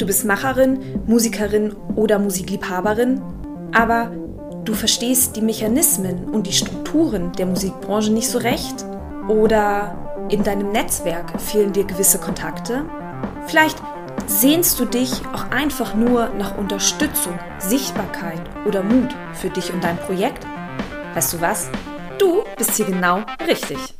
Du bist Macherin, Musikerin oder Musikliebhaberin, aber du verstehst die Mechanismen und die Strukturen der Musikbranche nicht so recht? Oder in deinem Netzwerk fehlen dir gewisse Kontakte? Vielleicht sehnst du dich auch einfach nur nach Unterstützung, Sichtbarkeit oder Mut für dich und dein Projekt? Weißt du was? Du bist hier genau richtig.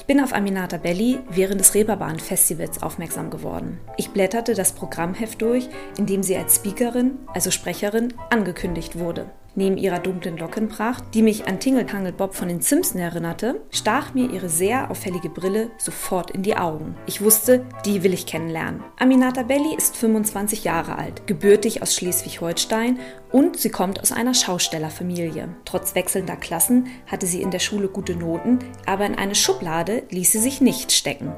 Ich bin auf Aminata Belli während des Reeperbahn-Festivals aufmerksam geworden. Ich blätterte das Programmheft durch, in dem sie als Speakerin, also Sprecherin, angekündigt wurde. Neben ihrer dunklen Lockenpracht, die mich an Tingle Tangle Bob von den Simpsons erinnerte, stach mir ihre sehr auffällige Brille sofort in die Augen. Ich wusste, die will ich kennenlernen. Aminata Belli ist 25 Jahre alt, gebürtig aus Schleswig-Holstein und sie kommt aus einer Schaustellerfamilie. Trotz wechselnder Klassen hatte sie in der Schule gute Noten, aber in eine Schublade ließ sie sich nicht stecken.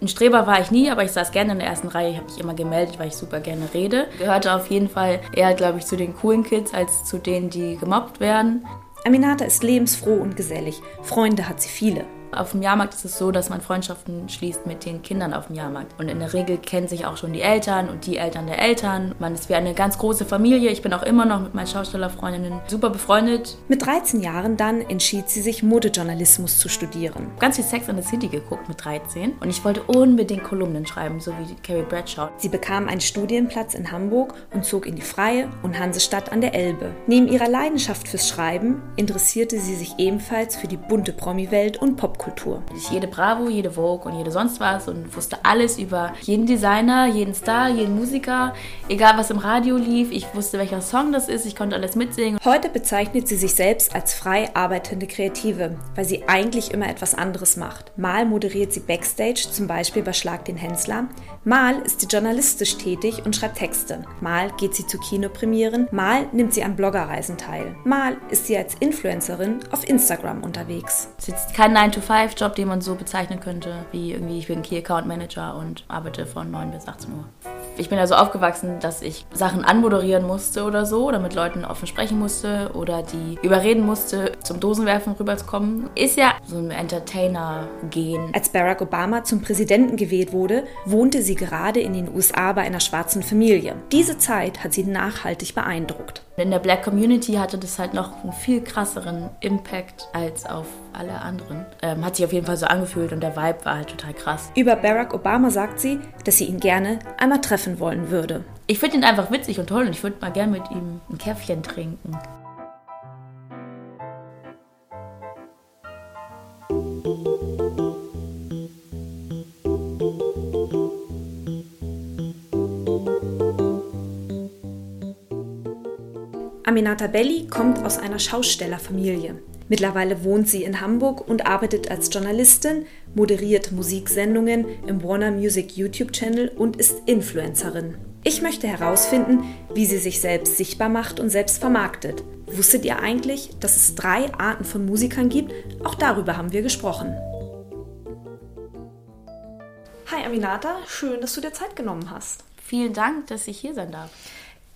Ein Streber war ich nie, aber ich saß gerne in der ersten Reihe. Ich habe mich immer gemeldet, weil ich super gerne rede. Gehörte auf jeden Fall eher, glaube ich, zu den coolen Kids als zu denen, die gemobbt werden. Aminata ist lebensfroh und gesellig. Freunde hat sie viele. Auf dem Jahrmarkt ist es so, dass man Freundschaften schließt mit den Kindern auf dem Jahrmarkt. Und in der Regel kennen sich auch schon die Eltern und die Eltern der Eltern. Man ist wie eine ganz große Familie. Ich bin auch immer noch mit meinen Schaustellerfreundinnen super befreundet. Mit 13 Jahren dann entschied sie sich, Modejournalismus zu studieren. Ganz viel Sex in the City geguckt mit 13 und ich wollte unbedingt Kolumnen schreiben, so wie Carrie Bradshaw. Sie bekam einen Studienplatz in Hamburg und zog in die Freie und Hansestadt an der Elbe. Neben ihrer Leidenschaft fürs Schreiben interessierte sie sich ebenfalls für die bunte Promi-Welt und Popkultur. Popkultur. Ich jede Bravo, jede Vogue und jede sonst was und wusste alles über jeden Designer, jeden Star, jeden Musiker, egal was im Radio lief. Ich wusste, welcher Song das ist, ich konnte alles mitsingen. Heute bezeichnet sie sich selbst als frei arbeitende Kreative, weil sie eigentlich immer etwas anderes macht. Mal moderiert sie Backstage, zum Beispiel bei Schlag den Hensler. Mal ist sie journalistisch tätig und schreibt Texte. Mal geht sie zu Kinopremieren. Mal nimmt sie an Bloggerreisen teil. Mal ist sie als Influencerin auf Instagram unterwegs. Es ist kein 9 to 5-Job, den man so bezeichnen könnte, wie irgendwie ich bin Key Account Manager und arbeite von 9 bis 18 Uhr. Ich bin ja so aufgewachsen, dass ich Sachen anmoderieren musste oder so, oder mit Leuten offen sprechen musste oder die überreden musste, zum Dosenwerfen rüberzukommen. Ist ja so ein Entertainer-Gen. Als Barack Obama zum Präsidenten gewählt wurde, wohnte sie gerade in den USA bei einer schwarzen Familie. Diese Zeit hat sie nachhaltig beeindruckt. In der Black Community hatte das halt noch einen viel krasseren Impact als auf alle anderen. Ähm, hat sich auf jeden Fall so angefühlt und der Vibe war halt total krass. Über Barack Obama sagt sie, dass sie ihn gerne einmal treffen wollen würde. Ich finde ihn einfach witzig und toll und ich würde mal gerne mit ihm ein Käffchen trinken. Aminata Belli kommt aus einer Schaustellerfamilie. Mittlerweile wohnt sie in Hamburg und arbeitet als Journalistin, moderiert Musiksendungen im Warner Music YouTube-Channel und ist Influencerin. Ich möchte herausfinden, wie sie sich selbst sichtbar macht und selbst vermarktet. Wusstet ihr eigentlich, dass es drei Arten von Musikern gibt? Auch darüber haben wir gesprochen. Hi Aminata, schön, dass du dir Zeit genommen hast. Vielen Dank, dass ich hier sein darf.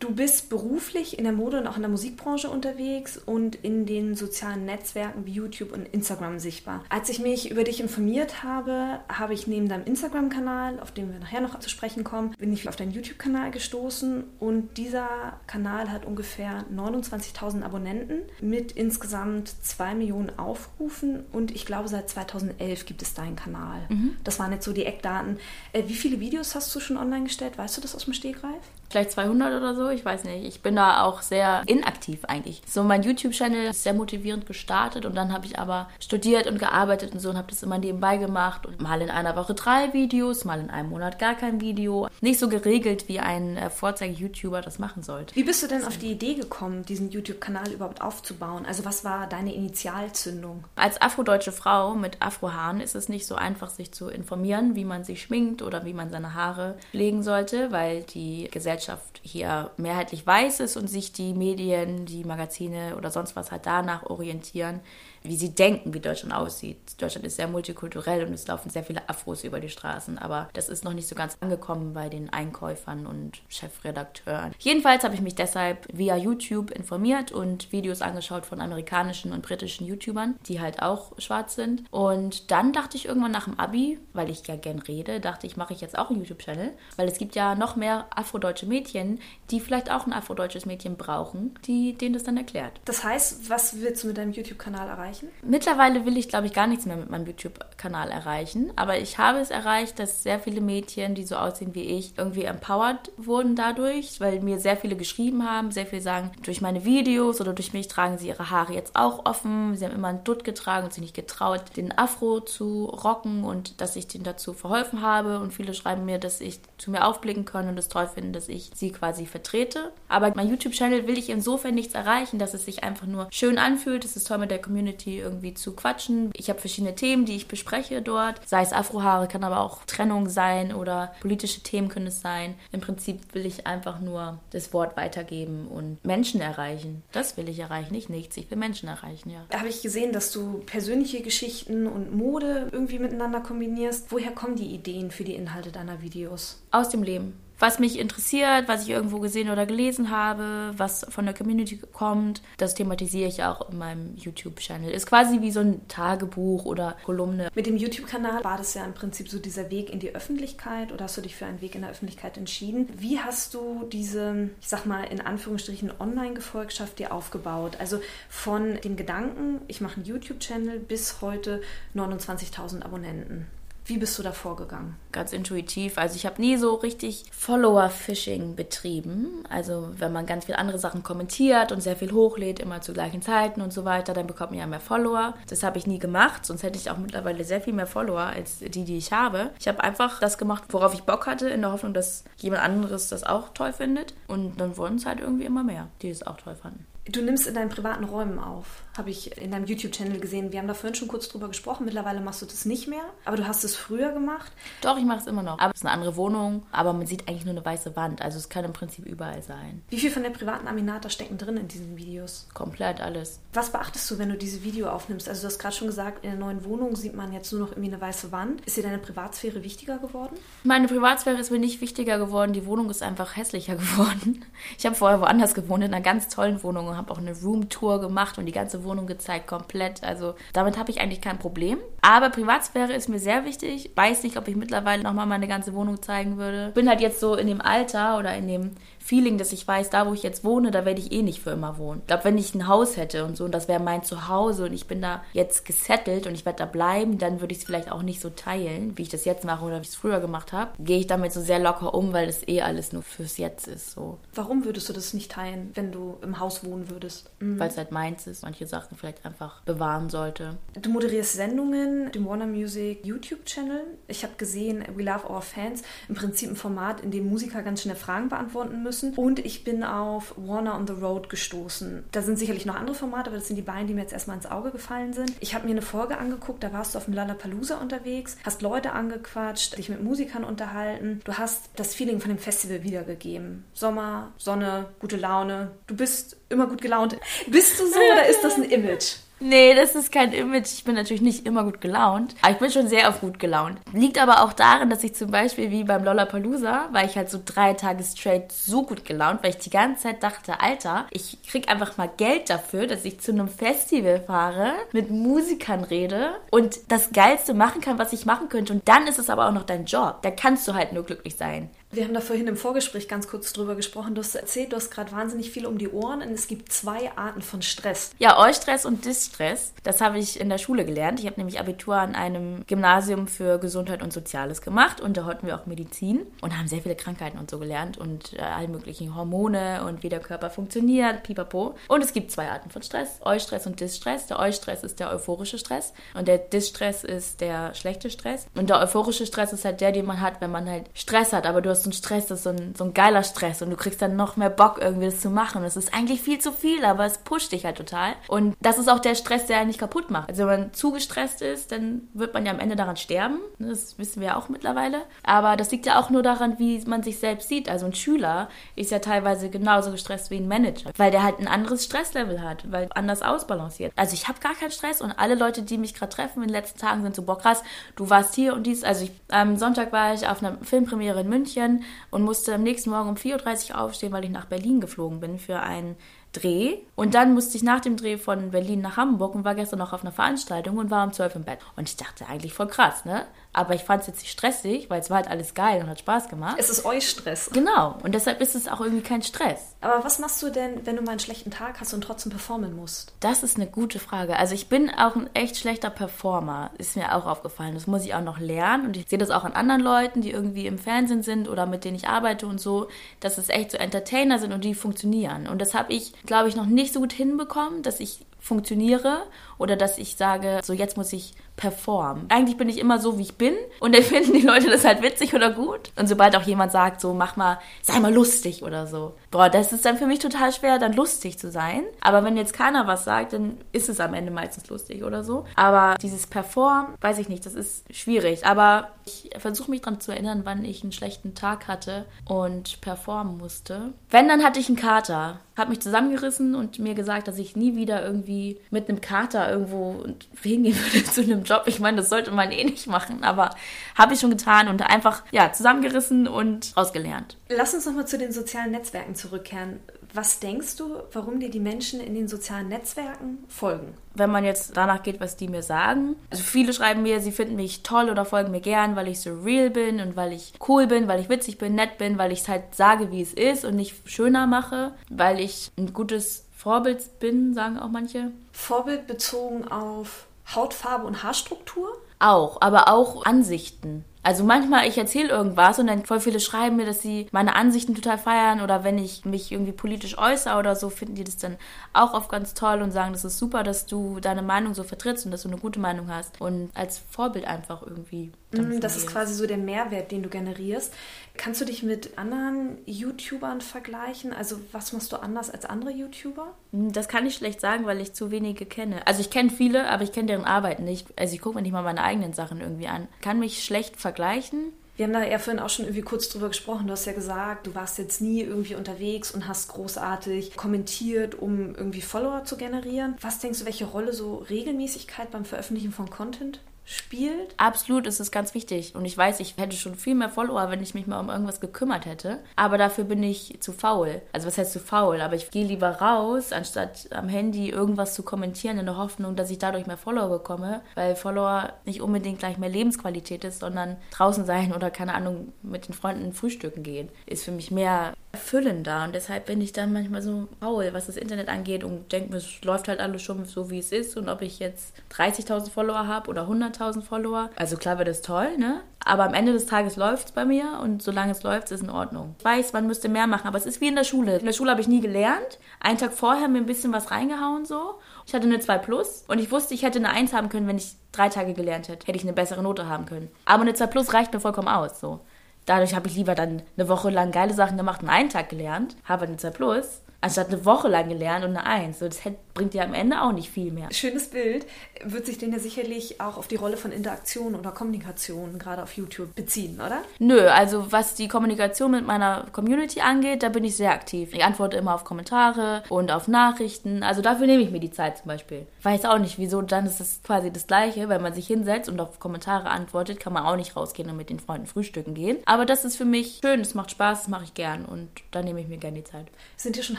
Du bist beruflich in der Mode und auch in der Musikbranche unterwegs und in den sozialen Netzwerken wie YouTube und Instagram sichtbar. Als ich mich über dich informiert habe, habe ich neben deinem Instagram-Kanal, auf den wir nachher noch zu sprechen kommen, bin ich auf deinen YouTube-Kanal gestoßen und dieser Kanal hat ungefähr 29.000 Abonnenten mit insgesamt 2 Millionen Aufrufen und ich glaube seit 2011 gibt es deinen Kanal. Mhm. Das waren jetzt so die Eckdaten. Äh, wie viele Videos hast du schon online gestellt? Weißt du das aus dem Stegreif? Vielleicht 200 oder so, ich weiß nicht. Ich bin da auch sehr inaktiv eigentlich. So mein YouTube-Channel ist sehr motivierend gestartet und dann habe ich aber studiert und gearbeitet und so und habe das immer nebenbei gemacht und mal in einer Woche drei Videos, mal in einem Monat gar kein Video. Nicht so geregelt, wie ein äh, Vorzeige-YouTuber das machen sollte. Wie bist du denn auf die Idee gekommen, diesen YouTube-Kanal überhaupt aufzubauen? Also was war deine Initialzündung? Als afrodeutsche Frau mit Afrohaaren ist es nicht so einfach, sich zu informieren, wie man sich schminkt oder wie man seine Haare pflegen sollte, weil die Gesellschaft hier mehrheitlich weiß ist und sich die Medien, die Magazine oder sonst was halt danach orientieren, wie sie denken, wie Deutschland aussieht. Deutschland ist sehr multikulturell und es laufen sehr viele Afros über die Straßen, aber das ist noch nicht so ganz angekommen bei den Einkäufern und Chefredakteuren. Jedenfalls habe ich mich deshalb via YouTube informiert und Videos angeschaut von amerikanischen und britischen YouTubern, die halt auch schwarz sind. Und dann dachte ich irgendwann nach dem Abi, weil ich ja gern rede, dachte ich, mache ich jetzt auch einen YouTube-Channel, weil es gibt ja noch mehr afrodeutsche Mädchen, die vielleicht auch ein afrodeutsches Mädchen brauchen, die denen das dann erklärt. Das heißt, was willst du mit deinem YouTube-Kanal erreichen? Erreichen? Mittlerweile will ich, glaube ich, gar nichts mehr mit meinem YouTube-Kanal erreichen. Aber ich habe es erreicht, dass sehr viele Mädchen, die so aussehen wie ich, irgendwie empowered wurden dadurch, weil mir sehr viele geschrieben haben, sehr viele sagen, durch meine Videos oder durch mich tragen sie ihre Haare jetzt auch offen. Sie haben immer einen Dutt getragen und sich nicht getraut, den Afro zu rocken und dass ich denen dazu verholfen habe. Und viele schreiben mir, dass ich zu mir aufblicken kann und es toll finden, dass ich sie quasi vertrete. Aber mein YouTube-Channel will ich insofern nichts erreichen, dass es sich einfach nur schön anfühlt. Es ist toll mit der Community Community irgendwie zu quatschen. Ich habe verschiedene Themen, die ich bespreche dort. Sei es Afrohaare, kann aber auch Trennung sein oder politische Themen können es sein. Im Prinzip will ich einfach nur das Wort weitergeben und Menschen erreichen. Das will ich erreichen, nicht nichts. Ich will Menschen erreichen, ja. Da habe ich gesehen, dass du persönliche Geschichten und Mode irgendwie miteinander kombinierst. Woher kommen die Ideen für die Inhalte deiner Videos? Aus dem Leben was mich interessiert, was ich irgendwo gesehen oder gelesen habe, was von der Community kommt, das thematisiere ich auch in meinem YouTube-Channel. Ist quasi wie so ein Tagebuch oder Kolumne. Mit dem YouTube-Kanal war das ja im Prinzip so dieser Weg in die Öffentlichkeit oder hast du dich für einen Weg in der Öffentlichkeit entschieden? Wie hast du diese, ich sag mal, in Anführungsstrichen Online-Gefolgschaft dir aufgebaut? Also von dem Gedanken, ich mache einen YouTube-Channel bis heute 29.000 Abonnenten. Wie bist du da vorgegangen? Ganz intuitiv. Also ich habe nie so richtig Follower-Phishing betrieben. Also wenn man ganz viele andere Sachen kommentiert und sehr viel hochlädt, immer zu gleichen Zeiten und so weiter, dann bekommt man ja mehr Follower. Das habe ich nie gemacht, sonst hätte ich auch mittlerweile sehr viel mehr Follower als die, die ich habe. Ich habe einfach das gemacht, worauf ich Bock hatte, in der Hoffnung, dass jemand anderes das auch toll findet. Und dann wurden es halt irgendwie immer mehr, die es auch toll fanden. Du nimmst in deinen privaten Räumen auf, habe ich in deinem YouTube-Channel gesehen. Wir haben da vorhin schon kurz drüber gesprochen. Mittlerweile machst du das nicht mehr, aber du hast es früher gemacht. Doch, ich mache es immer noch. Aber es ist eine andere Wohnung, aber man sieht eigentlich nur eine weiße Wand. Also es kann im Prinzip überall sein. Wie viel von der privaten Aminata stecken drin in diesen Videos? Komplett alles. Was beachtest du, wenn du diese Video aufnimmst? Also du hast gerade schon gesagt, in der neuen Wohnung sieht man jetzt nur noch irgendwie eine weiße Wand. Ist dir deine Privatsphäre wichtiger geworden? Meine Privatsphäre ist mir nicht wichtiger geworden. Die Wohnung ist einfach hässlicher geworden. Ich habe vorher woanders gewohnt, in einer ganz tollen Wohnung und habe auch eine Roomtour Tour gemacht und die ganze Wohnung gezeigt, komplett. Also damit habe ich eigentlich kein Problem. Aber Privatsphäre ist mir sehr wichtig. Weiß nicht, ob ich mittlerweile nochmal meine ganze Wohnung zeigen würde. Bin halt jetzt so in dem Alter oder in dem Feeling, dass ich weiß, da wo ich jetzt wohne, da werde ich eh nicht für immer wohnen. Ich glaube, wenn ich ein Haus hätte und so und das wäre mein Zuhause und ich bin da jetzt gesettelt und ich werde da bleiben, dann würde ich es vielleicht auch nicht so teilen, wie ich das jetzt mache oder wie ich es früher gemacht habe. Gehe ich damit so sehr locker um, weil das eh alles nur fürs Jetzt ist. So. Warum würdest du das nicht teilen, wenn du im Haus wohnen würdest? Mhm. Weil es halt meins ist, manche Sachen vielleicht einfach bewahren sollte. Du moderierst Sendungen, dem Warner Music YouTube-Channel. Ich habe gesehen, We Love Our Fans, im Prinzip ein Format, in dem Musiker ganz schnell Fragen beantworten müssen. Und ich bin auf Warner on the Road gestoßen. Da sind sicherlich noch andere Formate, aber das sind die beiden, die mir jetzt erstmal ins Auge gefallen sind. Ich habe mir eine Folge angeguckt, da warst du auf dem Lollapalooza unterwegs, hast Leute angequatscht, dich mit Musikern unterhalten. Du hast das Feeling von dem Festival wiedergegeben. Sommer, Sonne, gute Laune. Du bist immer gut gelaunt. Bist du so oder ist das ein Image? Nee, das ist kein Image. Ich bin natürlich nicht immer gut gelaunt. Aber ich bin schon sehr auf gut gelaunt. Liegt aber auch darin, dass ich zum Beispiel wie beim Lollapalooza, war ich halt so drei Tage straight so gut gelaunt, weil ich die ganze Zeit dachte, Alter, ich krieg einfach mal Geld dafür, dass ich zu einem Festival fahre, mit Musikern rede und das Geilste machen kann, was ich machen könnte. Und dann ist es aber auch noch dein Job. Da kannst du halt nur glücklich sein. Wir haben da vorhin im Vorgespräch ganz kurz drüber gesprochen. Du hast erzählt, du hast gerade wahnsinnig viel um die Ohren und es gibt zwei Arten von Stress. Ja, Eustress und Distress. Das habe ich in der Schule gelernt. Ich habe nämlich Abitur an einem Gymnasium für Gesundheit und Soziales gemacht und da hatten wir auch Medizin und haben sehr viele Krankheiten und so gelernt und äh, alle möglichen Hormone und wie der Körper funktioniert, pipapo. Und es gibt zwei Arten von Stress, Eustress und Distress. Der Eustress ist der euphorische Stress und der Distress ist der schlechte Stress. Und der euphorische Stress ist halt der, den man hat, wenn man halt Stress hat, aber du hast hast so einen Stress, das ist so ein, so ein geiler Stress und du kriegst dann noch mehr Bock, irgendwie das zu machen. Das ist eigentlich viel zu viel, aber es pusht dich halt total. Und das ist auch der Stress, der einen nicht kaputt macht. Also wenn man zu gestresst ist, dann wird man ja am Ende daran sterben. Das wissen wir ja auch mittlerweile. Aber das liegt ja auch nur daran, wie man sich selbst sieht. Also ein Schüler ist ja teilweise genauso gestresst wie ein Manager, weil der halt ein anderes Stresslevel hat, weil anders ausbalanciert. Also ich habe gar keinen Stress und alle Leute, die mich gerade treffen in den letzten Tagen, sind so, boah krass, du warst hier und dies. Also ich, am Sonntag war ich auf einer Filmpremiere in München München und musste am nächsten Morgen um 4.30 Uhr aufstehen, weil ich nach Berlin geflogen bin für einen Dreh. Und dann musste ich nach dem Dreh von Berlin nach Hamburg und war gestern noch auf einer Veranstaltung und war um 12 im Bett. Und ich dachte eigentlich voll krass, ne? Aber ich fand es jetzt nicht stressig, weil es war halt alles geil und hat Spaß gemacht. Es ist euch Stress. Genau. Und deshalb ist es auch irgendwie kein Stress. Aber was machst du denn, wenn du mal einen schlechten Tag hast und trotzdem performen musst? Das ist eine gute Frage. Also ich bin auch ein echt schlechter Performer. Ist mir auch aufgefallen. Das muss ich auch noch lernen. Und ich sehe das auch an anderen Leuten, die irgendwie im Fernsehen sind oder mit denen ich arbeite und so, dass es echt so Entertainer sind und die funktionieren. Und das habe ich, glaube ich, noch nicht so gut hinbekommen, dass ich funktioniere oder dass ich sage, so jetzt muss ich performen. Eigentlich bin ich immer so, wie ich bin und dann finden die Leute das halt witzig oder gut. Und sobald auch jemand sagt, so mach mal, sei mal lustig oder so, boah, das ist dann für mich total schwer, dann lustig zu sein. Aber wenn jetzt keiner was sagt, dann ist es am Ende meistens lustig oder so. Aber dieses Perform, weiß ich nicht, das ist schwierig. Aber ich versuche mich daran zu erinnern, wann ich einen schlechten Tag hatte und performen musste. Wenn, dann hatte ich einen Kater. Hab mich zusammengerissen und mir gesagt, dass ich nie wieder irgendwie mit einem Kater irgendwo hingehen würde zu einem Job. Ich meine, das sollte man eh nicht machen, aber habe ich schon getan und einfach ja zusammengerissen und ausgelernt. Lass uns nochmal zu den sozialen Netzwerken zurückkehren. Was denkst du, warum dir die Menschen in den sozialen Netzwerken folgen? Wenn man jetzt danach geht, was die mir sagen. Also viele schreiben mir, sie finden mich toll oder folgen mir gern, weil ich so real bin und weil ich cool bin, weil ich witzig bin, nett bin, weil ich es halt sage, wie es ist und nicht schöner mache, weil ich ein gutes Vorbild bin, sagen auch manche. Vorbild bezogen auf Hautfarbe und Haarstruktur? Auch, aber auch Ansichten. Also manchmal, ich erzähle irgendwas und dann voll viele schreiben mir, dass sie meine Ansichten total feiern oder wenn ich mich irgendwie politisch äußere oder so, finden die das dann auch oft ganz toll und sagen, das ist super, dass du deine Meinung so vertrittst und dass du eine gute Meinung hast und als Vorbild einfach irgendwie. Mm, das ist quasi so der Mehrwert, den du generierst. Kannst du dich mit anderen YouTubern vergleichen? Also was machst du anders als andere YouTuber? Mm, das kann ich schlecht sagen, weil ich zu wenige kenne. Also ich kenne viele, aber ich kenne deren Arbeit nicht. Also ich gucke mir nicht mal meine eigenen Sachen irgendwie an. Kann mich schlecht vergleichen vergleichen? Wir haben da ja vorhin auch schon irgendwie kurz drüber gesprochen. Du hast ja gesagt, du warst jetzt nie irgendwie unterwegs und hast großartig kommentiert, um irgendwie Follower zu generieren. Was denkst du, welche Rolle so Regelmäßigkeit beim Veröffentlichen von Content spielt. Absolut ist es ganz wichtig. Und ich weiß, ich hätte schon viel mehr Follower, wenn ich mich mal um irgendwas gekümmert hätte. Aber dafür bin ich zu faul. Also was heißt zu faul? Aber ich gehe lieber raus, anstatt am Handy irgendwas zu kommentieren, in der Hoffnung, dass ich dadurch mehr Follower bekomme. Weil Follower nicht unbedingt gleich mehr Lebensqualität ist, sondern draußen sein oder keine Ahnung, mit den Freunden frühstücken gehen. Ist für mich mehr erfüllender. Und deshalb bin ich dann manchmal so faul, was das Internet angeht und denke, es läuft halt alles schon so, wie es ist. Und ob ich jetzt 30.000 Follower habe oder 100.000 Follower, also klar wird es toll, ne? Aber am Ende des Tages läuft es bei mir und solange es läuft, ist es in Ordnung. Ich weiß, man müsste mehr machen, aber es ist wie in der Schule. In der Schule habe ich nie gelernt. Einen Tag vorher mir ein bisschen was reingehauen so. Ich hatte eine 2 Plus und ich wusste, ich hätte eine 1 haben können, wenn ich drei Tage gelernt hätte. Hätte ich eine bessere Note haben können. Aber eine 2 Plus reicht mir vollkommen aus, so. Dadurch habe ich lieber dann eine Woche lang geile Sachen gemacht und einen Tag gelernt, habe eine 2 Plus, anstatt eine Woche lang gelernt und eine 1. So, das bringt dir am Ende auch nicht viel mehr. Schönes Bild. Wird sich denn ja sicherlich auch auf die Rolle von Interaktion oder Kommunikation gerade auf YouTube beziehen, oder? Nö, also was die Kommunikation mit meiner Community angeht, da bin ich sehr aktiv. Ich antworte immer auf Kommentare und auf Nachrichten. Also dafür nehme ich mir die Zeit zum Beispiel. Weiß auch nicht, wieso, dann ist es quasi das Gleiche. Wenn man sich hinsetzt und auf Kommentare antwortet, kann man auch nicht rausgehen und mit den Freunden frühstücken gehen. Aber das ist für mich schön, es macht Spaß, das mache ich gern und da nehme ich mir gerne die Zeit. Sind dir schon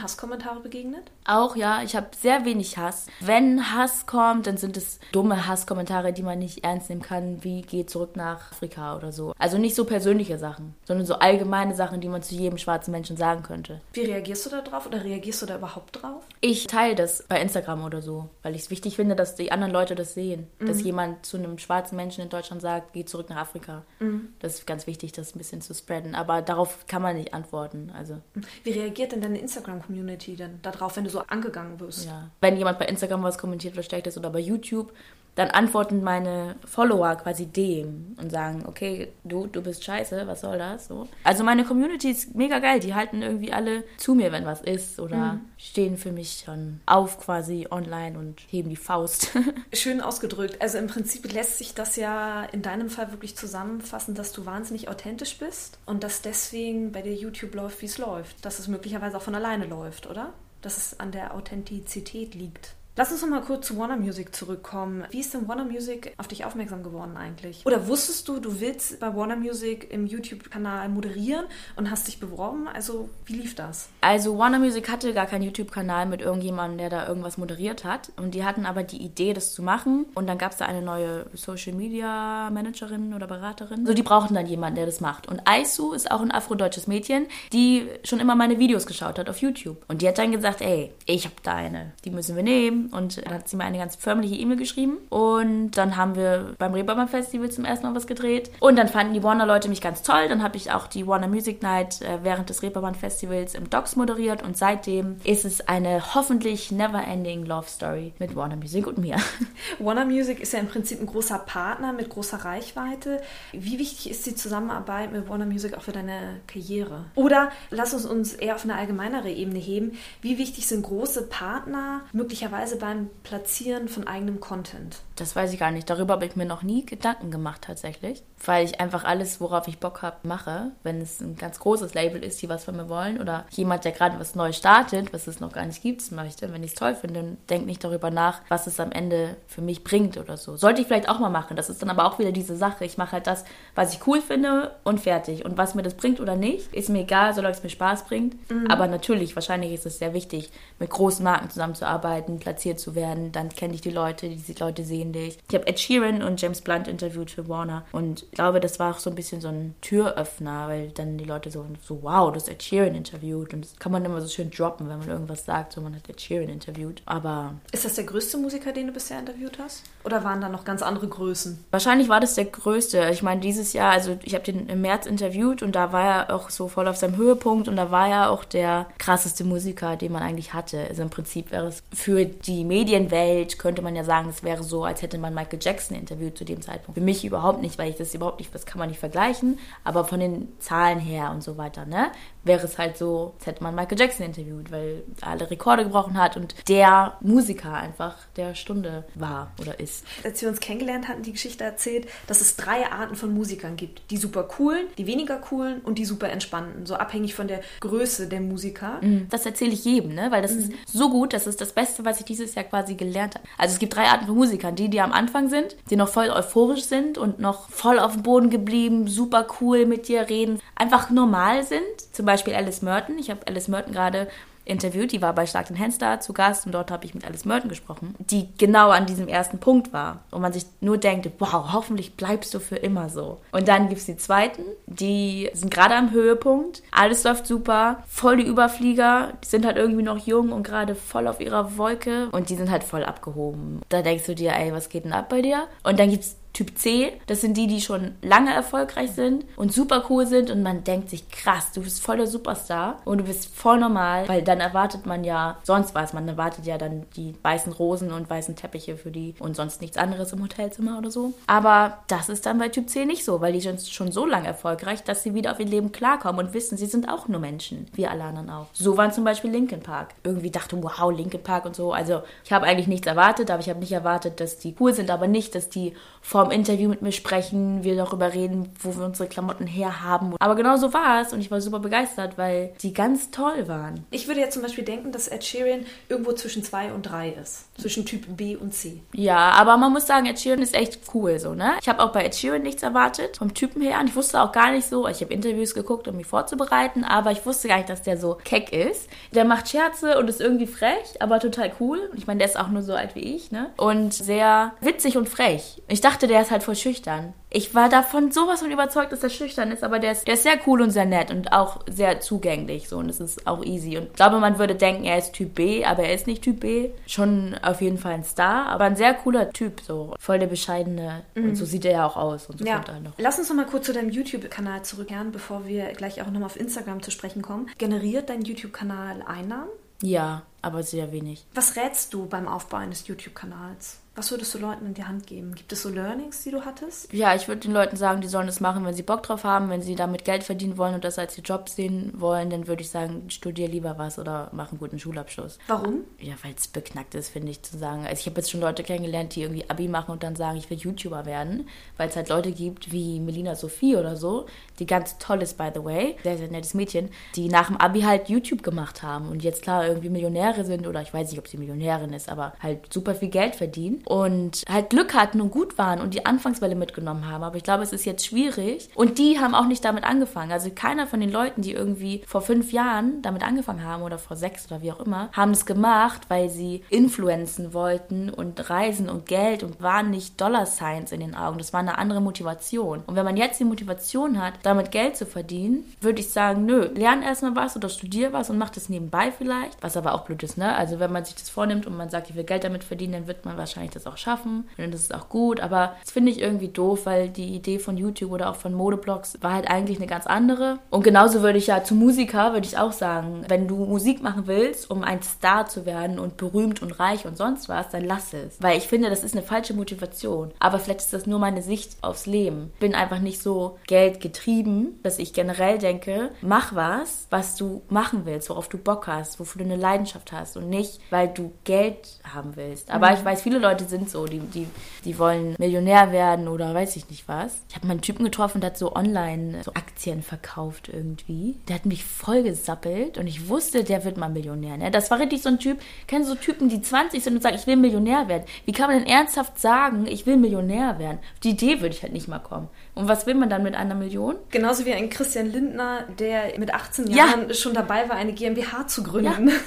Hasskommentare begegnet? Auch ja, ich habe sehr wenig Hass. Wenn Hass kommt, dann sind es dumme Hasskommentare, die man nicht ernst nehmen kann, wie geh zurück nach Afrika oder so. Also nicht so persönliche Sachen, sondern so allgemeine Sachen, die man zu jedem schwarzen Menschen sagen könnte. Wie reagierst du da drauf oder reagierst du da überhaupt drauf? Ich teile das bei Instagram oder so, weil ich es wichtig finde, dass die anderen Leute das sehen. Mhm. Dass jemand zu einem schwarzen Menschen in Deutschland sagt, geh zurück nach Afrika. Mhm. Das ist ganz wichtig, das ein bisschen zu spreaden. Aber darauf kann man nicht antworten. Also. Wie reagiert denn deine Instagram-Community denn darauf, wenn du so angegangen wirst? Ja. Wenn jemand bei Instagram was kommentiert, versteckt ist oder bei YouTube, dann antworten meine Follower quasi dem und sagen, okay, du, du bist scheiße, was soll das? So. Also meine Community ist mega geil, die halten irgendwie alle zu mir, wenn was ist oder mhm. stehen für mich schon auf quasi online und heben die Faust. Schön ausgedrückt. Also im Prinzip lässt sich das ja in deinem Fall wirklich zusammenfassen, dass du wahnsinnig authentisch bist und dass deswegen bei dir YouTube läuft, wie es läuft. Dass es möglicherweise auch von alleine läuft, oder? Dass es an der Authentizität liegt. Lass uns noch mal kurz zu Warner Music zurückkommen. Wie ist denn Warner Music auf dich aufmerksam geworden eigentlich? Oder wusstest du, du willst bei Warner Music im YouTube-Kanal moderieren und hast dich beworben? Also wie lief das? Also Warner Music hatte gar keinen YouTube-Kanal mit irgendjemandem, der da irgendwas moderiert hat. Und die hatten aber die Idee, das zu machen. Und dann gab es da eine neue Social-Media-Managerin oder Beraterin. So, die brauchten dann jemanden, der das macht. Und Aisu ist auch ein afrodeutsches Mädchen, die schon immer meine Videos geschaut hat auf YouTube. Und die hat dann gesagt, ey, ich habe da eine, die müssen wir nehmen und dann hat sie mir eine ganz förmliche E-Mail geschrieben und dann haben wir beim Reeperbahn Festival zum ersten Mal was gedreht und dann fanden die Warner-Leute mich ganz toll. Dann habe ich auch die Warner Music Night äh, während des Reeperbahn Festivals im Docks moderiert und seitdem ist es eine hoffentlich never-ending Love Story mit Warner Music und mir. Warner Music ist ja im Prinzip ein großer Partner mit großer Reichweite. Wie wichtig ist die Zusammenarbeit mit Warner Music auch für deine Karriere? Oder lass uns uns eher auf eine allgemeinere Ebene heben. Wie wichtig sind große Partner möglicherweise Weise beim Platzieren von eigenem Content? Das weiß ich gar nicht. Darüber habe ich mir noch nie Gedanken gemacht tatsächlich. Weil ich einfach alles, worauf ich Bock habe, mache. Wenn es ein ganz großes Label ist, die was von mir wollen. Oder jemand, der gerade was Neues startet, was es noch gar nicht gibt, möchte. Wenn ich es toll finde, denke nicht darüber nach, was es am Ende für mich bringt oder so. Sollte ich vielleicht auch mal machen. Das ist dann aber auch wieder diese Sache. Ich mache halt das, was ich cool finde und fertig. Und was mir das bringt oder nicht, ist mir egal, solange es mir Spaß bringt. Mhm. Aber natürlich, wahrscheinlich ist es sehr wichtig, mit großen Marken zusammenzuarbeiten, platziert platziert zu werden. Dann kenne ich die Leute, die Leute sehen dich. Ich habe Ed Sheeran und James Blunt interviewt für Warner und ich glaube, das war auch so ein bisschen so ein Türöffner, weil dann die Leute so, so wow, du hast Ed Sheeran interviewt und das kann man immer so schön droppen, wenn man irgendwas sagt, so man hat Ed Sheeran interviewt. Aber ist das der größte Musiker, den du bisher interviewt hast? Oder waren da noch ganz andere Größen? Wahrscheinlich war das der größte. Ich meine, dieses Jahr, also ich habe den im März interviewt und da war er auch so voll auf seinem Höhepunkt und da war er auch der krasseste Musiker, den man eigentlich hatte. Also im Prinzip wäre es für die die Medienwelt könnte man ja sagen, es wäre so, als hätte man Michael Jackson interviewt zu dem Zeitpunkt. Für mich überhaupt nicht, weil ich das überhaupt nicht, das kann man nicht vergleichen, aber von den Zahlen her und so weiter, ne, wäre es halt so, als hätte man Michael Jackson interviewt, weil er alle Rekorde gebrochen hat und der Musiker einfach der Stunde war oder ist. Als wir uns kennengelernt hatten, die Geschichte erzählt, dass es drei Arten von Musikern gibt. Die super coolen, die weniger coolen und die super entspannten. So abhängig von der Größe der Musiker. Mhm. Das erzähle ich jedem, ne? weil das mhm. ist so gut, das ist das Beste, was ich dieses Jahr quasi gelernt habe. Also es gibt drei Arten von Musikern. Die, die am Anfang sind, die noch voll euphorisch sind und noch voll auf dem Boden geblieben, super cool mit dir reden, einfach normal sind. Zum Beispiel Alice Merton. Ich habe Alice Merton gerade interviewt, die war bei Stark den Handstar zu Gast und dort habe ich mit Alice Merton gesprochen, die genau an diesem ersten Punkt war und man sich nur denkt, wow, hoffentlich bleibst du für immer so. Und dann gibt es die zweiten, die sind gerade am Höhepunkt, alles läuft super, voll die Überflieger, die sind halt irgendwie noch jung und gerade voll auf ihrer Wolke und die sind halt voll abgehoben. Da denkst du dir, ey, was geht denn ab bei dir? Und dann gibt es Typ C, das sind die, die schon lange erfolgreich sind und super cool sind und man denkt sich, krass, du bist voll der Superstar und du bist voll normal, weil dann erwartet man ja sonst was. Man erwartet ja dann die weißen Rosen und weißen Teppiche für die und sonst nichts anderes im Hotelzimmer oder so. Aber das ist dann bei Typ C nicht so, weil die sind schon so lange erfolgreich, dass sie wieder auf ihr Leben klarkommen und wissen, sie sind auch nur Menschen, wie alle anderen auch. So waren zum Beispiel Linkin Park. Irgendwie dachte, wow, Linkin Park und so. Also ich habe eigentlich nichts erwartet, aber ich habe nicht erwartet, dass die cool sind, aber nicht, dass die vorm Interview mit mir sprechen, wir darüber reden, wo wir unsere Klamotten herhaben. Aber genau so war es und ich war super begeistert, weil die ganz toll waren. Ich würde jetzt zum Beispiel denken, dass Ed Sheeran irgendwo zwischen zwei und drei ist. Zwischen Typ B und C. Ja, aber man muss sagen, Ed Sheeran ist echt cool so, ne? Ich habe auch bei Ed Sheeran nichts erwartet, vom Typen her. Und ich wusste auch gar nicht so, ich habe Interviews geguckt, um mich vorzubereiten, aber ich wusste gar nicht, dass der so keck ist. Der macht Scherze und ist irgendwie frech, aber total cool. Ich meine, der ist auch nur so alt wie ich, ne? Und sehr witzig und frech. Ich dachte, der ist halt voll schüchtern. Ich war davon sowas von überzeugt, dass er schüchtern ist, aber der ist, der ist sehr cool und sehr nett und auch sehr zugänglich so und es ist auch easy. Und ich glaube, man würde denken, er ist Typ B, aber er ist nicht Typ B. Schon auf jeden Fall ein Star, aber ein sehr cooler Typ, so voll der bescheidene mhm. und so sieht er ja auch aus und so ja. kommt er noch. Lass uns noch mal kurz zu deinem YouTube-Kanal zurückkehren, bevor wir gleich auch nochmal auf Instagram zu sprechen kommen. Generiert dein YouTube-Kanal Einnahmen? Ja, aber sehr wenig. Was rätst du beim Aufbau eines YouTube-Kanals? Was würdest du Leuten in die Hand geben? Gibt es so Learnings, die du hattest? Ja, ich würde den Leuten sagen, die sollen das machen, wenn sie Bock drauf haben, wenn sie damit Geld verdienen wollen und das als ihr Job sehen wollen, dann würde ich sagen, studier lieber was oder mach einen guten Schulabschluss. Warum? Ja, weil es beknackt ist, finde ich, zu sagen. Also ich habe jetzt schon Leute kennengelernt, die irgendwie Abi machen und dann sagen, ich will YouTuber werden, weil es halt Leute gibt wie Melina Sophie oder so, die ganz toll ist, by the way, sehr, sehr nettes Mädchen, die nach dem Abi halt YouTube gemacht haben und jetzt klar irgendwie Millionäre sind oder ich weiß nicht, ob sie Millionärin ist, aber halt super viel Geld verdienen und halt Glück hatten und gut waren und die Anfangswelle mitgenommen haben. Aber ich glaube, es ist jetzt schwierig. Und die haben auch nicht damit angefangen. Also keiner von den Leuten, die irgendwie vor fünf Jahren damit angefangen haben oder vor sechs oder wie auch immer, haben es gemacht, weil sie influenzen wollten und reisen und Geld und waren nicht Dollar Signs in den Augen. Das war eine andere Motivation. Und wenn man jetzt die Motivation hat, damit Geld zu verdienen, würde ich sagen, nö, lern erstmal was oder studier was und mach das nebenbei vielleicht. Was aber auch blöd ist, ne? Also wenn man sich das vornimmt und man sagt, ich will Geld damit verdienen, dann wird man wahrscheinlich das auch schaffen. Und das ist auch gut. Aber das finde ich irgendwie doof, weil die Idee von YouTube oder auch von Modeblogs war halt eigentlich eine ganz andere. Und genauso würde ich ja zu Musiker, würde ich auch sagen, wenn du Musik machen willst, um ein Star zu werden und berühmt und reich und sonst was, dann lass es. Weil ich finde, das ist eine falsche Motivation. Aber vielleicht ist das nur meine Sicht aufs Leben. Ich bin einfach nicht so geldgetrieben, dass ich generell denke, mach was, was du machen willst, worauf du Bock hast, wofür du eine Leidenschaft hast und nicht, weil du Geld haben willst. Aber mhm. ich weiß, viele Leute sind so, die, die, die wollen Millionär werden oder weiß ich nicht was. Ich habe mal einen Typen getroffen, der hat so online so Aktien verkauft irgendwie. Der hat mich voll gesappelt und ich wusste, der wird mal Millionär. Ne? Das war richtig so ein Typ, kennen so Typen, die 20 sind und sagen, ich will Millionär werden. Wie kann man denn ernsthaft sagen, ich will Millionär werden? Auf die Idee würde ich halt nicht mal kommen. Und was will man dann mit einer Million? Genauso wie ein Christian Lindner, der mit 18 Jahren ja. schon dabei war, eine GmbH zu gründen. Ja.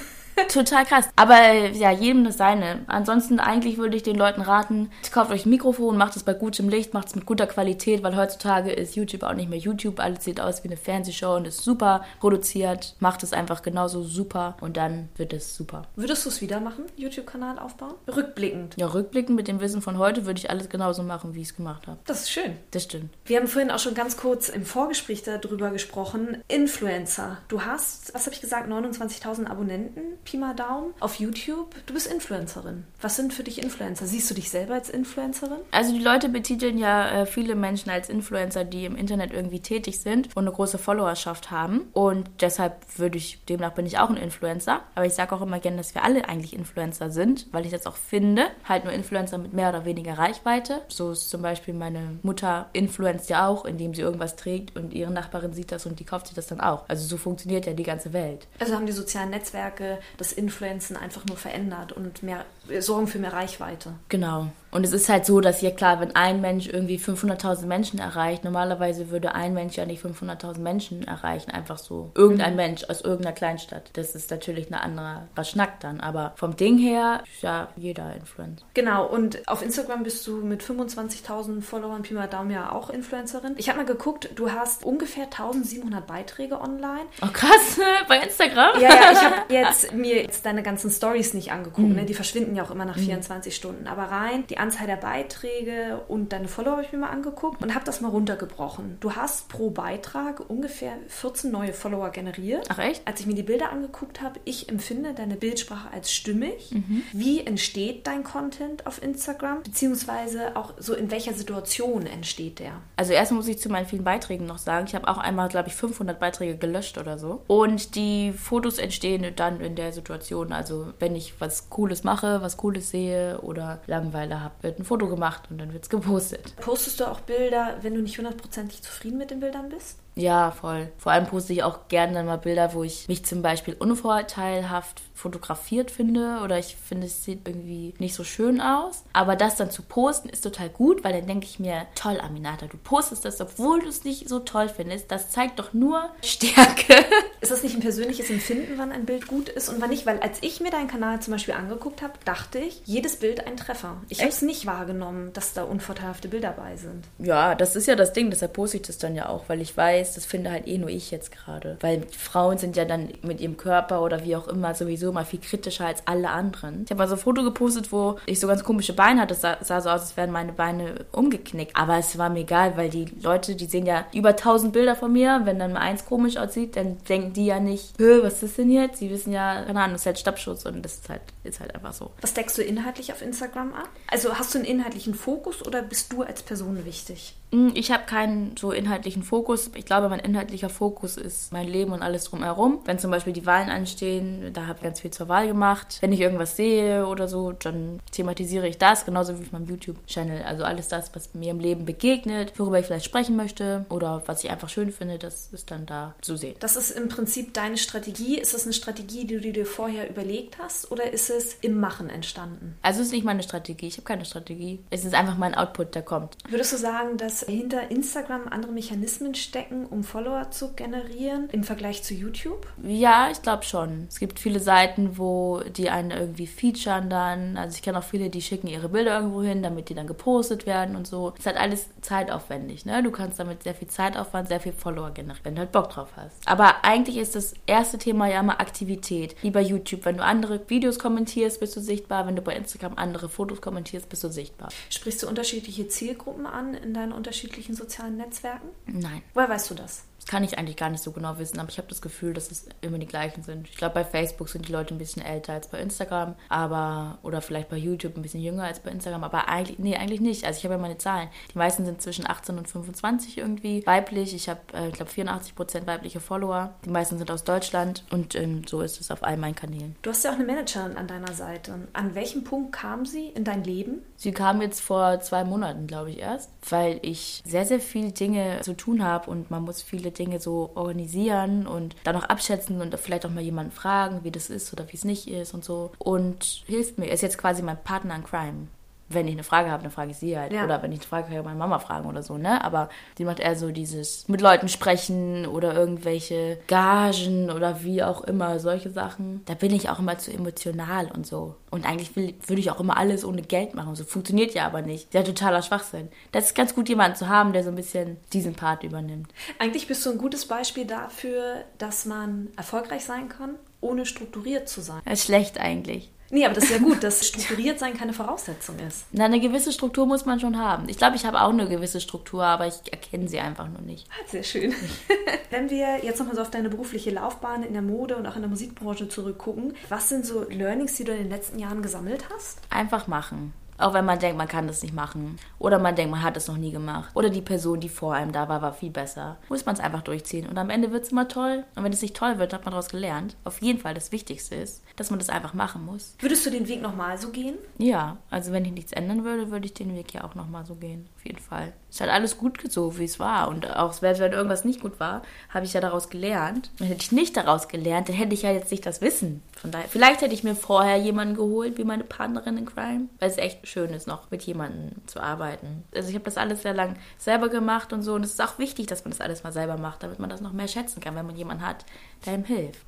Total krass. Aber ja, jedem das seine. Ansonsten eigentlich würde ich den Leuten raten, kauft euch ein Mikrofon, macht es bei gutem Licht, macht es mit guter Qualität, weil heutzutage ist YouTube auch nicht mehr YouTube. Alles sieht aus wie eine Fernsehshow und ist super produziert. Macht es einfach genauso super und dann wird es super. Würdest du es wieder machen, YouTube-Kanal aufbauen? Rückblickend. Ja, rückblickend mit dem Wissen von heute würde ich alles genauso machen, wie ich es gemacht habe. Das ist schön. Das stimmt. Wir haben vorhin auch schon ganz kurz im Vorgespräch darüber gesprochen. Influencer. Du hast, was habe ich gesagt, 29.000 Abonnenten Pi mal Daumen, auf YouTube. Du bist Influencerin. Was sind für dich Influencer? Siehst du dich selber als Influencerin? Also die Leute betiteln ja äh, viele Menschen als Influencer, die im Internet irgendwie tätig sind und eine große Followerschaft haben. Und deshalb würde ich, demnach bin ich auch ein Influencer. Aber ich sage auch immer gerne, dass wir alle eigentlich Influencer sind, weil ich das auch finde. Halt nur Influencer mit mehr oder weniger Reichweite. So ist zum Beispiel meine Mutter influenzt ja auch, indem sie irgendwas trägt und ihre Nachbarin sieht das und die kauft sich das dann auch. Also so funktioniert ja die ganze Welt. Also haben die sozialen Netzwerke das Influenzen einfach nur verändert und mehr, sorgen für mehr Reichweite. Genau. Und es ist halt so, dass hier klar, wenn ein Mensch irgendwie 500.000 Menschen erreicht, normalerweise würde ein Mensch ja nicht 500.000 Menschen erreichen, einfach so. Irgendein mhm. Mensch aus irgendeiner Kleinstadt. Das ist natürlich eine andere Schnack dann. Aber vom Ding her ist ja jeder Influencer. Genau. Und auf Instagram bist du mit 25.000 Followern, Pi mal Daumen ja auch Influencerin. Ich habe mal geguckt, du hast ungefähr 1700 Beiträge online. Oh krass, bei Instagram? Ja, ja, ich habe jetzt mir jetzt deine ganzen Stories nicht angeguckt. Mhm. Ne? Die verschwinden ja auch immer nach 24 mhm. Stunden. Aber rein die Anzahl der Beiträge und deine Follower habe ich mir mal angeguckt und habe das mal runtergebrochen. Du hast pro Beitrag ungefähr 14 neue Follower generiert. Ach echt? Als ich mir die Bilder angeguckt habe, ich empfinde deine Bildsprache als stimmig. Mhm. Wie entsteht dein Content auf Instagram? Beziehungsweise auch so in welcher Situation entsteht der? Also erst muss ich zu meinen vielen Beiträgen noch sagen, ich habe auch einmal, glaube ich, 500 Beiträge gelöscht oder so. Und die Fotos entstehen dann in der Situation. Also wenn ich was Cooles mache, was Cooles sehe oder Langeweile habe, wird ein Foto gemacht und dann wird es gepostet. Postest du auch Bilder, wenn du nicht hundertprozentig zufrieden mit den Bildern bist? Ja, voll. Vor allem poste ich auch gerne dann mal Bilder, wo ich mich zum Beispiel unvorteilhaft fotografiert finde oder ich finde, es sieht irgendwie nicht so schön aus. Aber das dann zu posten ist total gut, weil dann denke ich mir, toll, Aminata, du postest das, obwohl du es nicht so toll findest. Das zeigt doch nur Stärke. Ist das nicht ein persönliches Empfinden, wann ein Bild gut ist und wann nicht? Weil als ich mir deinen Kanal zum Beispiel angeguckt habe, dachte ich, jedes Bild ein Treffer. Ich habe es nicht wahrgenommen, dass da unvorteilhafte Bilder dabei sind. Ja, das ist ja das Ding, deshalb poste ich das dann ja auch, weil ich weiß, weiß, das finde halt eh nur ich jetzt gerade. Weil Frauen sind ja dann mit ihrem Körper oder wie auch immer sowieso mal viel kritischer als alle anderen. Ich habe mal so ein Foto gepostet, wo ich so ganz komische Beine hatte. Es sah, sah so aus, als wären meine Beine umgeknickt. Aber es war mir egal, weil die Leute, die sehen ja über 1000 Bilder von mir. Wenn dann mal eins komisch aussieht, dann denken die ja nicht, was ist denn jetzt? Sie wissen ja, keine Ahnung, das ist halt Stabschutz und das ist halt, ist halt einfach so. Was deckst du inhaltlich auf Instagram ab? Also hast du einen inhaltlichen Fokus oder bist du als Person wichtig? Hm, ich habe keinen so inhaltlichen Fokus. Ich glaube, mein inhaltlicher Fokus ist mein Leben und alles drumherum. Wenn zum Beispiel die Wahlen anstehen, da habe ich ganz viel zur Wahl gemacht. Wenn ich irgendwas sehe oder so, dann thematisiere ich das, genauso wie auf meinem YouTube-Channel. Also alles das, was mir im Leben begegnet, worüber ich vielleicht sprechen möchte oder was ich einfach schön finde, das ist dann da zu sehen. Das ist im Prinzip deine Strategie. Ist das eine Strategie, die du dir vorher überlegt hast oder ist es im Machen entstanden? Also es ist nicht meine Strategie. Ich habe keine Strategie. Es ist einfach mein Output, der kommt. Würdest du sagen, dass hinter Instagram andere Mechanismen stecken, um Follower zu generieren im Vergleich zu YouTube? Ja, ich glaube schon. Es gibt viele Seiten, wo die einen irgendwie featuren dann. Also ich kenne auch viele, die schicken ihre Bilder irgendwo hin, damit die dann gepostet werden und so. Es ist halt alles zeitaufwendig, ne? Du kannst damit sehr viel Zeitaufwand, sehr viel Follower generieren, wenn du halt Bock drauf hast. Aber eigentlich ist das erste Thema ja immer Aktivität. Wie bei YouTube, wenn du andere Videos kommentierst, bist du sichtbar. Wenn du bei Instagram andere Fotos kommentierst, bist du sichtbar. Sprichst du unterschiedliche Zielgruppen an in deinen unterschiedlichen sozialen Netzwerken? Nein. Woher weißt du das? Das kann ich eigentlich gar nicht so genau wissen, aber ich habe das Gefühl, dass es immer die gleichen sind. Ich glaube, bei Facebook sind die Leute ein bisschen älter als bei Instagram, aber oder vielleicht bei YouTube ein bisschen jünger als bei Instagram, aber eigentlich, nee, eigentlich nicht. Also ich habe ja meine Zahlen. Die meisten sind zwischen 18 und 25 irgendwie weiblich. Ich habe, äh, ich glaube, 84 Prozent weibliche Follower. Die meisten sind aus Deutschland und ähm, so ist es auf all meinen Kanälen. Du hast ja auch eine Managerin an deiner Seite. An welchem Punkt kam sie in dein Leben? Sie kam jetzt vor zwei Monaten, glaube ich, erst, weil ich sehr, sehr viele Dinge zu tun habe und man muss viele Dinge so organisieren und dann auch abschätzen und vielleicht auch mal jemanden fragen, wie das ist oder wie es nicht ist und so. Und hilft mir. Ist jetzt quasi mein Partner in Crime wenn ich eine Frage habe, dann frage ich sie halt. Ja. Oder wenn ich eine Frage habe, meine Mama fragen oder so, ne? Aber sie macht eher so dieses mit Leuten sprechen oder irgendwelche Gagen oder wie auch immer, solche Sachen. Da bin ich auch immer zu emotional und so. Und eigentlich will, würde ich auch immer alles ohne Geld machen. So funktioniert ja aber nicht. Der totaler Schwachsinn. Das ist ganz gut, jemanden zu haben, der so ein bisschen diesen Part übernimmt. Eigentlich bist du ein gutes Beispiel dafür, dass man erfolgreich sein kann, ohne strukturiert zu sein. Das ist schlecht eigentlich. Nee, aber das ist ja gut, dass strukturiert sein keine Voraussetzung ist. Na, eine gewisse Struktur muss man schon haben. Ich glaube, ich habe auch eine gewisse Struktur, aber ich erkenne sie einfach nur nicht. Ah, sehr schön. Wenn wir jetzt nochmal so auf deine berufliche Laufbahn in der Mode und auch in der Musikbranche zurückgucken, was sind so Learnings, die du in den letzten Jahren gesammelt hast? Einfach machen. Auch wenn man denkt, man kann das nicht machen. Oder man denkt, man hat es noch nie gemacht. Oder die Person, die vor einem da war, war viel besser. Muss man es einfach durchziehen. Und am Ende wird es immer toll. Und wenn es nicht toll wird, hat man daraus gelernt. Auf jeden Fall das Wichtigste ist, dass man das einfach machen muss. Würdest du den Weg nochmal so gehen? Ja, also wenn ich nichts ändern würde, würde ich den Weg ja auch nochmal so gehen. Auf jeden Fall. Es hat alles gut so, wie es war. Und auch wenn irgendwas nicht gut war, habe ich ja daraus gelernt. Und hätte ich nicht daraus gelernt, dann hätte ich ja jetzt nicht das Wissen. Von daher, vielleicht hätte ich mir vorher jemanden geholt, wie meine Partnerin in Crime. Weil es echt schön ist, noch mit jemandem zu arbeiten. Also ich habe das alles sehr lang selber gemacht und so. Und es ist auch wichtig, dass man das alles mal selber macht, damit man das noch mehr schätzen kann, wenn man jemanden hat, der ihm hilft.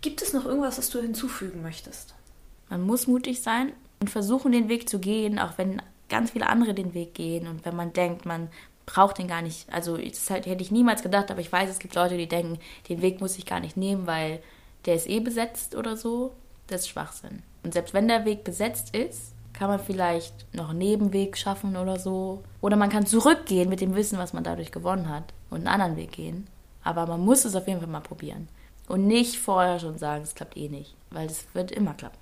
Gibt es noch irgendwas, was du hinzufügen möchtest? Man muss mutig sein und versuchen, den Weg zu gehen, auch wenn ganz viele andere den Weg gehen und wenn man denkt, man braucht den gar nicht. Also das hätte ich niemals gedacht, aber ich weiß, es gibt Leute, die denken, den Weg muss ich gar nicht nehmen, weil der ist eh besetzt oder so. Das ist Schwachsinn. Und selbst wenn der Weg besetzt ist, kann man vielleicht noch einen Nebenweg schaffen oder so. Oder man kann zurückgehen mit dem Wissen, was man dadurch gewonnen hat und einen anderen Weg gehen. Aber man muss es auf jeden Fall mal probieren. Und nicht vorher schon sagen, es klappt eh nicht, weil es wird immer klappen.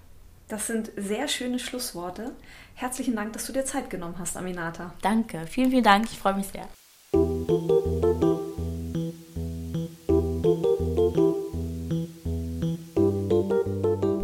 Das sind sehr schöne Schlussworte. Herzlichen Dank, dass du dir Zeit genommen hast, Aminata. Danke, vielen, vielen Dank. Ich freue mich sehr.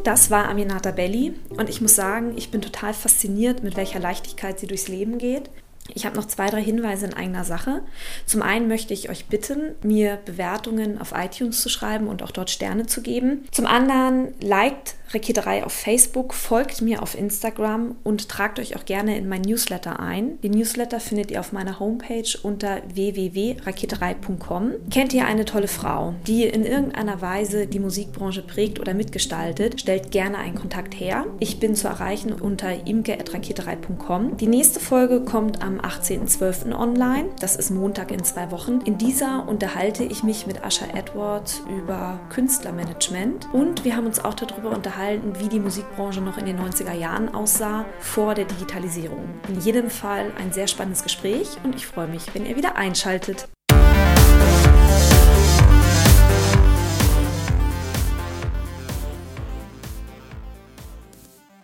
Das war Aminata Belli und ich muss sagen, ich bin total fasziniert, mit welcher Leichtigkeit sie durchs Leben geht. Ich habe noch zwei, drei Hinweise in eigener Sache. Zum einen möchte ich euch bitten, mir Bewertungen auf iTunes zu schreiben und auch dort Sterne zu geben. Zum anderen liked Reketerei auf Facebook, folgt mir auf Instagram und tragt euch auch gerne in mein Newsletter ein. Den Newsletter findet ihr auf meiner Homepage unter www.raketerei.com. Kennt ihr eine tolle Frau, die in irgendeiner Weise die Musikbranche prägt oder mitgestaltet? Stellt gerne einen Kontakt her. Ich bin zu erreichen unter imke.raketerei.com. Die nächste Folge kommt am 18.12. online. Das ist Montag in zwei Wochen. In dieser unterhalte ich mich mit Asha Edwards über Künstlermanagement und wir haben uns auch darüber unterhalten, unterhalten, wie die Musikbranche noch in den 90er Jahren aussah vor der Digitalisierung. In jedem Fall ein sehr spannendes Gespräch und ich freue mich, wenn ihr wieder einschaltet.